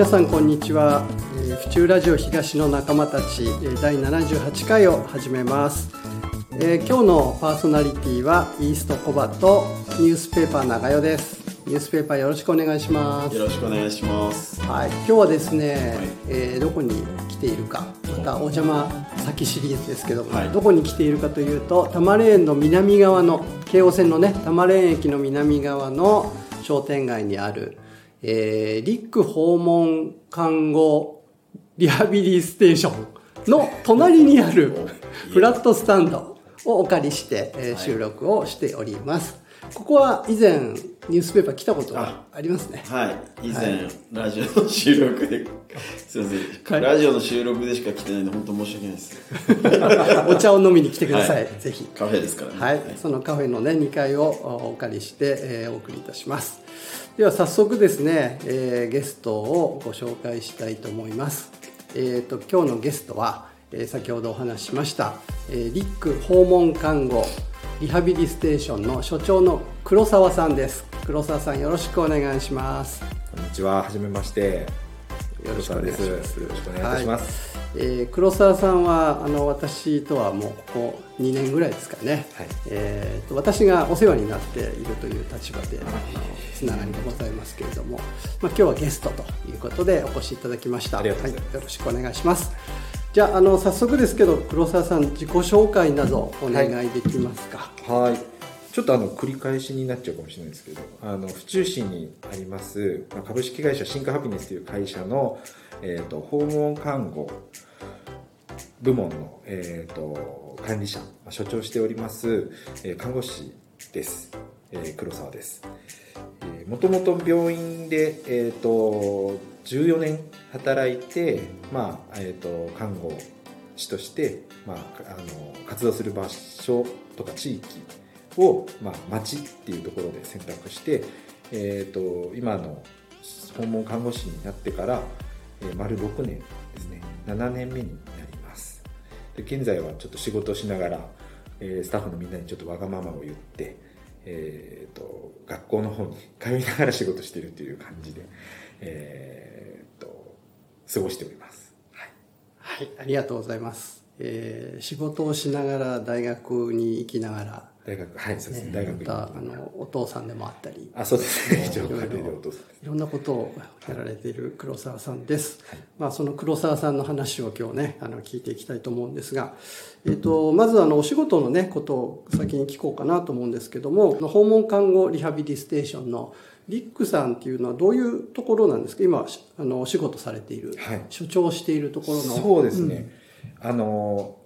皆さんこんにちは、えー、府中ラジオ東の仲間たち第78回を始めます、えー、今日のパーソナリティはイーストコバとニュースペーパー長代です。ニュースペーパーよろしくお願いします。よろしくお願いします。はい今日はですね、はい、えー、どこに来ているかまたお邪魔先シリーズですけども、はい、どこに来ているかというと多摩レーンの南側の京王線のね多摩レーン駅の南側の商店街にあるえー、リック訪問看護リハビリステーションの隣にあるフラットスタンドをお借りして、収録をしております。ここは以前ニュースペーパー来たことがありますね。はい。以前、はい、ラジオの収録で、すいません、ラジオの収録でしか来てないんで、本当申し訳ないです。お茶を飲みに来てください。はい、ぜひ。カフェですからね。はい。そのカフェのね、2階をお借りして、えー、お送りいたします。では早速ですね、えー、ゲストをご紹介したいと思います。えっ、ー、と今日のゲストは、えー、先ほどお話ししました、えー、リック訪問看護リハビリステーションの所長の黒沢さんです。黒沢さんよろしくお願いします。こんにちは、はじめまして。よろしくお願いします。よろしくお願いします。はいえー、黒沢さんはあの私とはもうここ2年ぐらいですかね、はい、えーと、私がお世話になっているという立場でつながりがございますけれども、まあ、今日はゲストということでお越しいただきましたはい、よろしくお願いしますじゃああの早速ですけど黒沢さん自己紹介などお願いできますか？はい。ちょっとあの繰り返しになっちゃうかもしれないですけどあの府中市にあります株式会社シンクハピネスという会社のえーと、訪問看護部門の、えーと、管理者所長しております、えー、看護師です、えー、黒沢です。もともと病院で、えーと、14年働いて、まあえー、と看護師として、まあ、あの活動する場所とか地域を、まあ、町っていうところで選択して、えー、と今の訪問看護師になってからえ丸6年ですね。7年目になります。で現在はちょっと仕事しながら、えー、スタッフのみんなにちょっとわがままを言って、えーと、学校の方に通いながら仕事しているという感じで、えーと、過ごしております。はい、はい、ありがとうございます、えー、仕事をしながら大学に行きながら大学はいそうですね大学またあのお父さんでもあったり。あそうですね。いろいろいろんなことをやられている黒沢さんです、はい、まあその黒沢さんの話を今日ねあの聞いていきたいと思うんですが、えっ、ー、とまずあのお仕事のねことを先に聞こうかなと思うんですけども訪問看護リハビリステーションのリックさんっていうのはどういうところなんですか？今あのお仕事されている、はい、所長しているところの。そうですね、うん、あの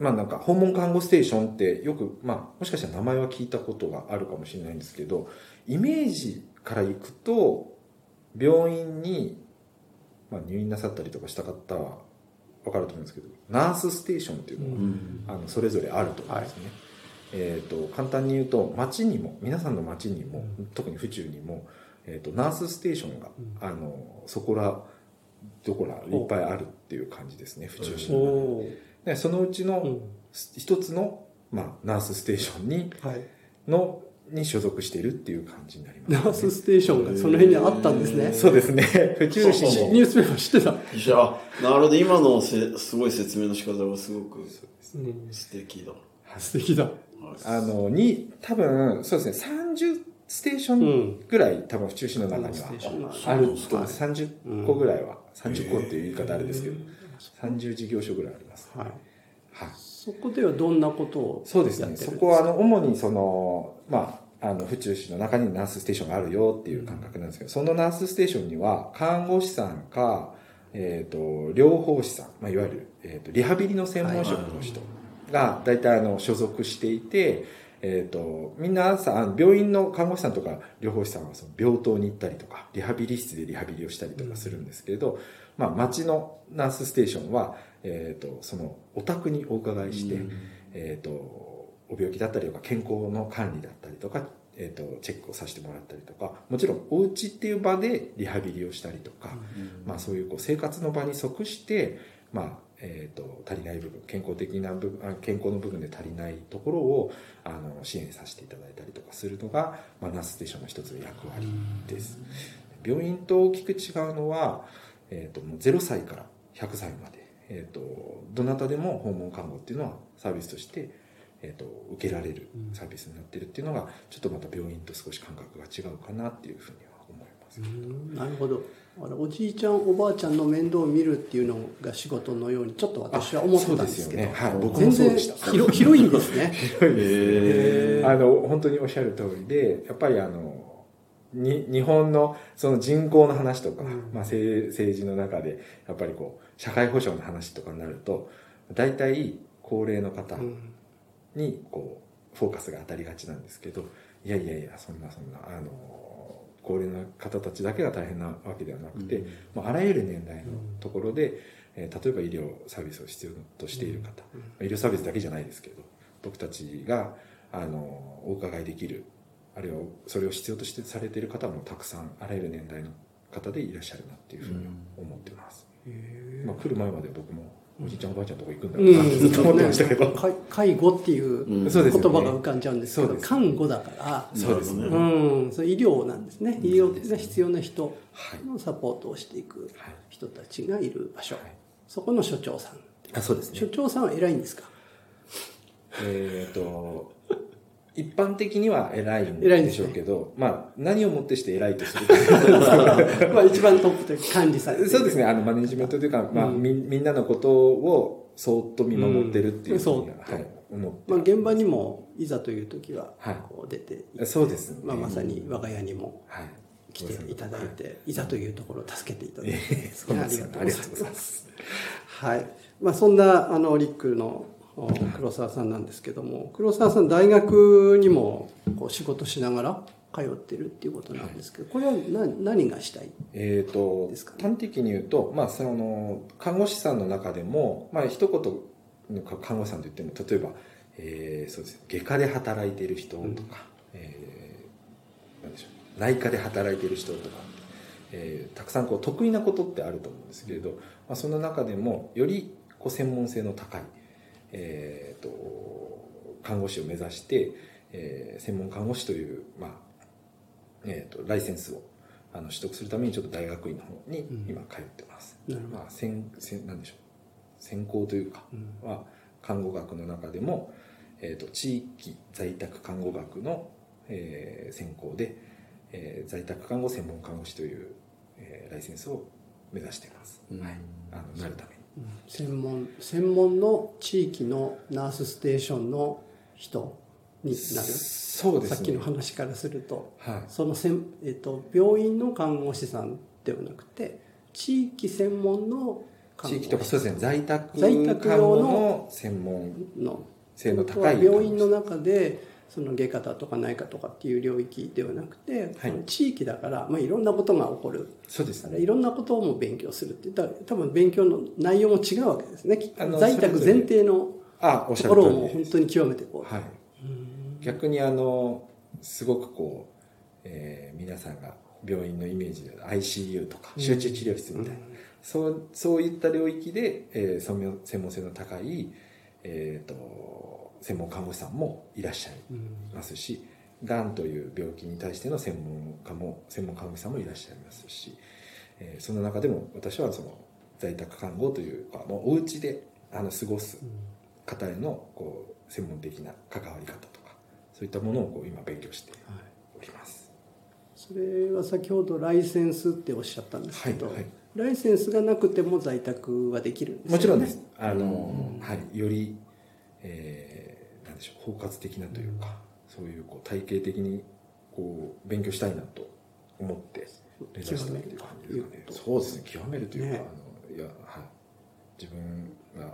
まあなんか訪問看護ステーションってよく、まあもしかしたら名前は聞いたことがあるかもしれないんですけど、イメージからいくと、病院に、まあ、入院なさったりとかした方はわかると思うんですけど、ナースステーションっていうのが、うん、あのそれぞれあると思うんですね。はい、えっ、ー、と、簡単に言うと、町にも、皆さんの町にも、特に府中にも、えっ、ー、と、ナースステーションが、うん、あの、そこら、どこらいっぱいあるっていう感じですね、府中市の。でそのうちの一つの、まあ、ナースステーションに、はい、のに所属しているっていう感じになります、ね、ナースステーションがその辺にあったんですね。そうですね。府中市に。ニュースペーパー知ってた？いや、なるほど。今のせすごい説明の仕方がすごく素敵だ。素敵だ。あの、に、多分、そうですね、30ステーションぐらい、うん、多分府中市の中にはあると、30個ぐらいは、30個っていう言い方あれですけど、30事業所ぐらいあります。はい。はい。そこではどんなことをそうですね。そこは、あの、主にその、まあ、あの、府中市の中にナースステーションがあるよっていう感覚なんですけど、そのナースステーションには、看護師さんか、えっ、ー、と、療法士さん、まあ、いわゆる、えっ、ー、と、リハビリの専門職の人が、大体あの、所属していて、えっ、ー、と、みんなさ、病院の看護師さんとか療法士さんはその病棟に行ったりとか、リハビリ室でリハビリをしたりとかするんですけれど、まあ、町のナースステーションは、えっ、ー、と、そのお宅にお伺いして、えっ、ー、と、お病気だったりとか、健康の管理だったりとか、えっ、ー、と、チェックをさせてもらったりとか、もちろんお家っていう場でリハビリをしたりとか、まあそういうこう生活の場に即して、まあ、えっ、と、足りない部分、健康的な部分、健康の部分で足りないところを、あの、支援させていただいたりとかするのが、まあ、ナースステーションの一つの役割です。病院と大きく違うのは、えーと、もう0歳から100歳まで、えーと、どなたでも訪問看護っていうのはサービスとして、えーと、受けられるサービスになってるっていうのがちょっとまた病院と少し感覚が違うかなっていうふうに。なるほど。あのおじいちゃんおばあちゃんの面倒を見るっていうのが仕事のようにちょっと私は思ってたんですけど、ね、はい、僕もそうでした。広広いんですね。広いですあの本当におっしゃる通りでやっぱりあのに日本のその人口の話とか、うん、まあ、政治の中でやっぱりこう社会保障の話とかになると大体高齢の方にこうフォーカスが当たりがちなんですけどいやいやいやそんなそんなあの高齢な方たちだけが大変なわけではなくて、うん、まあ、あらゆる年代のところで、えー、例えば医療サービスを必要としている方、うん、医療サービスだけじゃないですけど僕たちがあのお伺いできるあるいはそれを必要としてされている方もたくさんあらゆる年代の方でいらっしゃるなっていうふうに思ってます、まあ、来る前まで僕もおじいちゃんおばあちゃんとこ行くんだろうな。ってずっと思ってましたけど、介護っていう言葉が浮かんじゃうんですけど、看護だから。そうですね、うん、そ医療なんですね。医療が必要な人のサポートをしていく人たちがいる場所、そこの所長さん。あそうですね。所長さんは偉いんですか？えっ、と一般的には偉いんでしょうけど、ね、まあ、何をもってして偉いとするか まあ一番トップというか管理されてそうですね、あの、マネジメントというか、まあ、うん、み、みんなのことをそっと見守ってるっていうふうに、うん、はい、思って。まあ、現場にも、いざという時は、こう出て、はい、そうですね。まあ、まさに我が家にも、来ていただいて、はい、いざというところを助けていただいて、えー、ありがとうございます。はい。まあ、そんな、あの、リックの黒沢さんなんですけども黒沢さん大学にもこう仕事しながら通ってるっていうことなんですけど、これは何何がしたいえーと、ですか、ね、端的に言うと、まあ、その看護師さんの中でも、まあ一言看護師さんといっても例えば、えー、そうです外科で働いている人とか、うん、えー、なんでしょう内科で働いている人とか、えー、たくさんこう得意なことってあると思うんですけれど、まあ、その中でもよりこう専門性の高いえーと、看護師を目指して、えー、専門看護師という、まあえーと、ライセンスをあの取得するためにちょっと大学院の方に今通ってます。うん、まあ、専専なんでしょう。専攻というかは看護学の中でも、えーと、地域在宅看護学の、えー、専攻で、えー、在宅看護専門看護師という、えー、ライセンスを目指しています、うん、はい、あのなるために。専門専門の地域のナースステーションの人になる。そうです、ね、さっきの話からすると、はい、そのせん、えーと、病院の看護師さんではなくて地域専門の地域とかそうですね。在宅在宅用の専門。の。性の高い病院の中でその外科だとか内科とかっていう領域ではなくて、はい、地域だから、まあ、いろんなことが起こる。そうです、ね、いろんなことも勉強するって言ったら多分勉強の内容も違うわけですね。在宅前提のところをもう本当に極めてこう、はい、逆にあのすごくこう、えー、皆さんが病院のイメージで ICU とか集中治療室みたいな、うん、そうそういった領域で、えー、専門性の高い、えーと専門看護師さんもいらっしゃいますし、が、んという病気に対しての専門家も専門看護師さんもいらっしゃいますし、えー、その中でも私はその在宅看護というかもうお家であの過ごす方へのこう専門的な関わり方とかそういったものをこう今勉強しております、はい、それは先ほどライセンスっておっしゃったんですけど、はいはい、ライセンスがなくても在宅はできるんですか、ね、もちろんです。あの、はい、より、えーでしょう。包括的なというか、そういうこう体系的にこう勉強したいなと思って目指したっていう感じですかね。そうですね。極めるというか、ね、あのいや、はい、自分が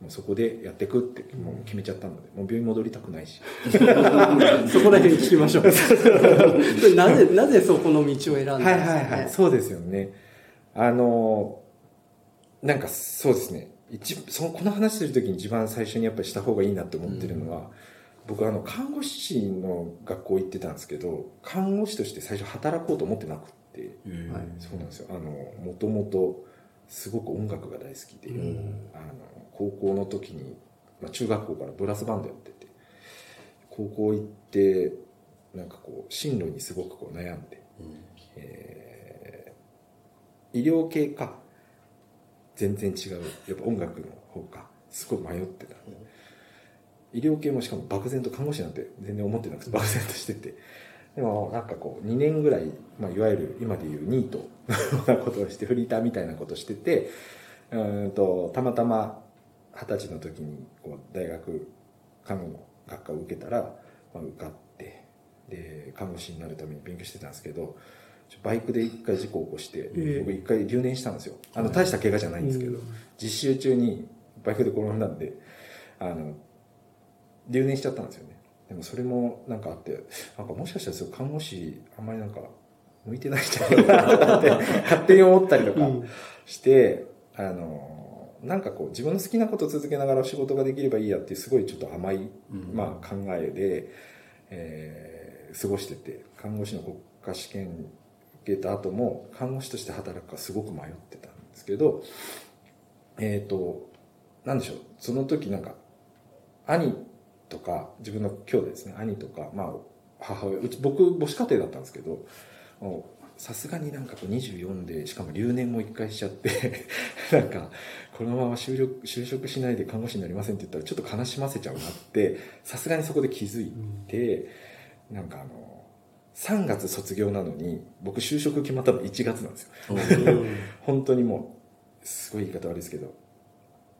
もうそこでやっていくってもう決めちゃったので、もう病院戻りたくないし。そこら辺聞きましょう。なぜなぜそこの道を選んだんですか、ね、はいはいはい。そうですよね。あのなんかそうですね一そのこの話するときに一番最初にやっぱりした方がいいなと思ってるのは、うん、僕あの看護師の学校行ってたんですけど看護師として最初働こうと思ってなくて、はい、そうなんですよ。あのもともとすごく音楽が大好きで、うん、あの高校の時に、まあ、中学校からブラスバンドやってて高校行ってなんかこう進路にすごくこう悩んで、うん、えー、医療系か全然違う。やっぱ音楽の方かすごい迷ってた。ん医療系もしかも漠然と看護師なんて全然思ってなくて漠然としてて。でもなんかこう2年ぐらい、まあ、いわゆる今でいうニート なことをしてフリーターみたいなことをしててうんとたまたま二十歳の時にこう大学看護の学科を受けたら、まあ、受かってで看護師になるために勉強してたんですけどバイクで一回事故を起こして、ええ。僕一回留年したんですよ。あの大した怪我じゃないんですけど、うん実習中にバイクで転んだんであの留年しちゃったんですよね。でもそれもなんかあってなんかもしかしたらそう看護師あんまりなんか向いてないんじゃないかなって 勝手に思ったりとかうん。して、あのなんかこう自分の好きなことを続けながら仕事ができればいいやっていうすごいちょっと甘い、うん。まあ、考えで、えー過ごしてて看護師の国家試験受けた後も看護師として働くかすごく迷ってたんですけどえっ、となんでしょうその時なんか兄とか自分の兄弟ですね兄とか、まあ、母親うち僕母子家庭だったんですけどさすがになんかこう24でしかも留年も一回しちゃって なんかこのまま就職就職しないで看護師になりませんって言ったらちょっと悲しませちゃうなってさすがにそこで気づいて、なんかあの3月卒業なのに僕就職決まったの1月なんですよ。本当にもうすごい言い方悪いですけど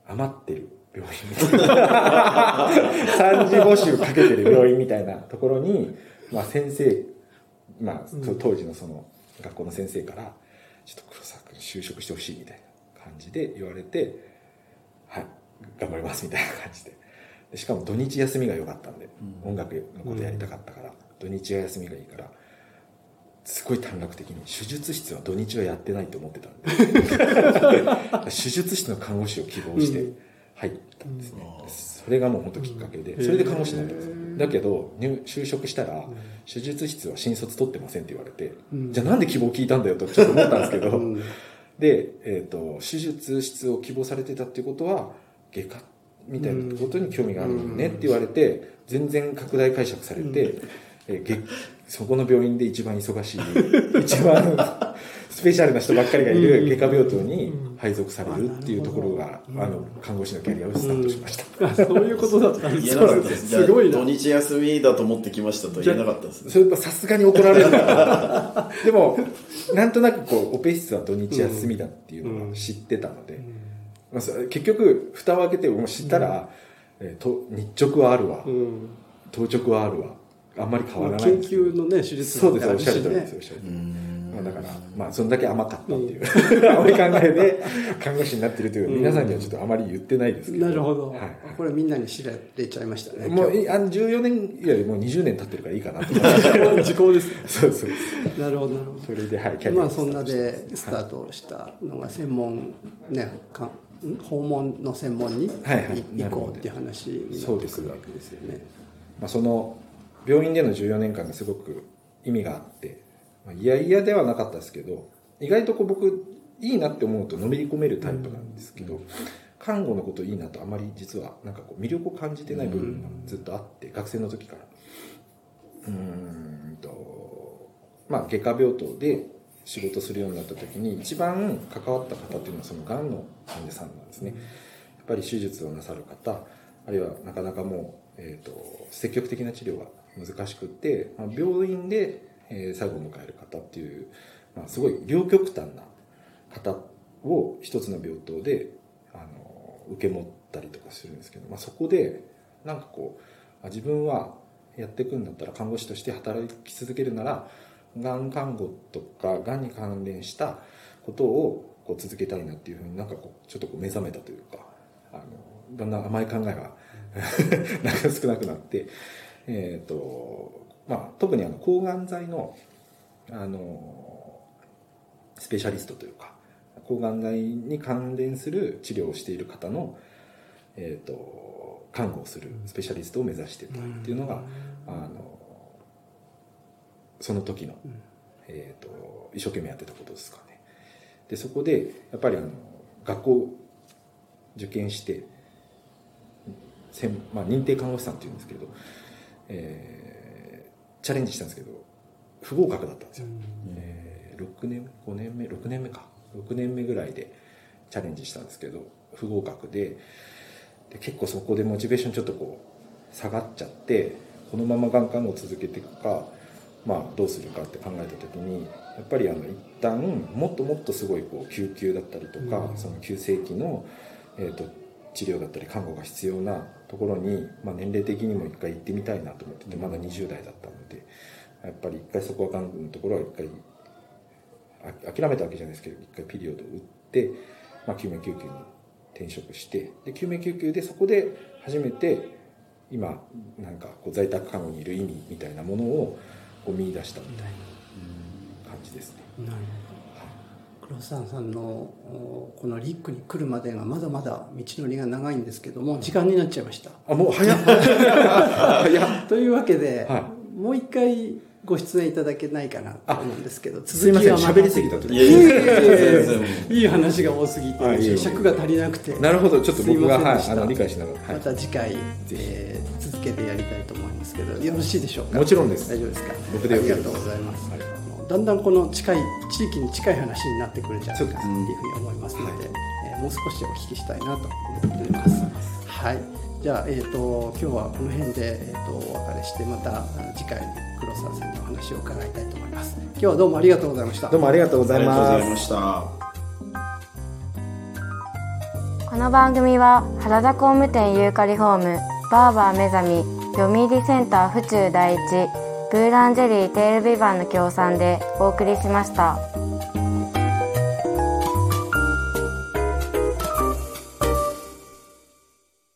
余ってる病院みたいな。3次募集かけてる病院みたいなところに、まあ、先生、まあ、うん。当時のその学校の先生から「ちょっと黒沢君就職してほしい」みたいな感じで言われて「はい頑張ります」みたいな感じで。でしかも土日休みが良かったんで、うん。音楽のことやりたかったから、土日は休みがいいからすごい短絡的に手術室は土日はやってないと思ってたんで。手術室の看護師を希望して入ったんですね、うん。それがもう本当きっかけで、うん。それで看護師になったんですへー。だけど入就職したら、手術室は新卒取ってませんって言われて、うん。じゃあなんで希望聞いたんだよとちょっと思ったんですけど、うん。で、えー、と手術室を希望されてたっていうことは外科みたいなことに興味があるよねって言われて全然拡大解釈されて、うえーげそこの病院で一番忙しい一番スペシャルな人ばっかりがいる外科病棟に配属されるっていうところが、うんあの看護師のキャリアをスタートしました、あそういうことだったんです言えなかったです。ごいな。土日休みだと思ってきましたと言えなかったですね。それやっぱさすがに怒られるからでもなんとなくこうオペ室は土日休みだっていうのは知ってたので、まあ、そ結局蓋を開けてもう知ったら、えーと日直はあるわ、うん。当直はあるわあんまり変わらない研究のね手術そうですだおっしゃる通りねですおっしゃる通り。だからまあそんだけ甘かったっていう、甘い考えで看護師になってるという、うん。皆さんにはちょっとあまり言ってないですけど。なるほど、はいこれみんなに知られちゃいましたね。もうあの14年よりも20年経ってるからいいかなと。時効ですそうそうなるほどなるほどそれではいキャリアをまあそんなでスタートしたのが専門ねかん訪問の専門にはいはい。い行こうっていう話になってくるわけですよね。まあ、その病院での14年間がすごく意味があって、まあ、いやいやではなかったですけど意外とこう僕いいなって思うとのめり込めるタイプなんですけど、看護のこといいなとあまり実はなんかこう魅力を感じてない部分がずっとあって、学生の時から。うーんとまあ外科病棟で仕事するようになった時に一番関わった方っていうのはそのがんの患者さんなんですね、やっぱり手術をなさる方あるいはなかなかもう、えー、と積極的な治療が難しくって、まあ、病院で、えー最後を迎える方っていう、まあ、すごい両極端な方を一つの病棟であの受け持ったりとかするんですけど、まあ、そこでなんかこう自分はやっていくんだったら看護師として働き続けるならがん看護とかがんに関連したことをこう続けたいなっていうふうになんかこうちょっとこう目覚めたというかあのだんだん甘い考えが なんか少なくなって、えーとまあ、特にあの抗がん剤のあのスペシャリストというか抗がん剤に関連する治療をしている方の、えー、と看護をするスペシャリストを目指してたっていうのが、あのその時の、えー、と一生懸命やってたことですかね。でそこでやっぱりあの学校受験して専まあ、認定看護師さんっていうんですけど、えーチャレンジしたんですけど不合格だったんですよ、えー6年5年目6年目か。6年目ぐらいで、チャレンジしたんですけど不合格でで結構そこでモチベーションちょっとこう下がっちゃってこのままがん看護を続けていくか、まあ、どうするかって考えた時にやっぱりあの一旦もっともっとすごいこう救急だったりとか、うん、その急性期の、えーと、治療だったり看護が必要なところに、まあ、年齢的にも一回行ってみたいなと思っててまだ20代だったのでやっぱり一回そこはがんのところは一回諦めたわけじゃないですけど一回ピリオドを打って、まあ、救命救急に転職してで救命救急でそこで初めて今なんかこう在宅看護にいる意味みたいなものをこう見出したみたいな感じですね。なるほど黒沢さんのこのリックに来るまでがまだまだ道のりが長いんですけども時間になっちゃいました。あもう早っ。というわけで、はい、もう一回ご出演いただけないかなと思うんですけど続きは喋りすぎたといいい話が多すぎて尺が足りなくてなるほど。ちょっと僕が、はい、あの理解しながら、また次回、えー、続けてやりたいと思いますけどよろしいでしょうか？もちろんです。大丈夫ですか？僕でありがとうございます、だんだんこの近い地域に近い話になってくるんじゃないかというふうに思いますので、はい、えー、もう少しお聞きしたいなと思っています。はい。じゃあ、えーと、今日はこの辺で、えーと、お別れしてまた次回黒沢さんのお話を伺いたいと思います。今日はどうもありがとうございました。どうもありがとうございますこの番組は原田工務店ユーカリホームバーバー目覚み読売センター府中第一ブーランジェリーテールビバンの協賛でお送りしました。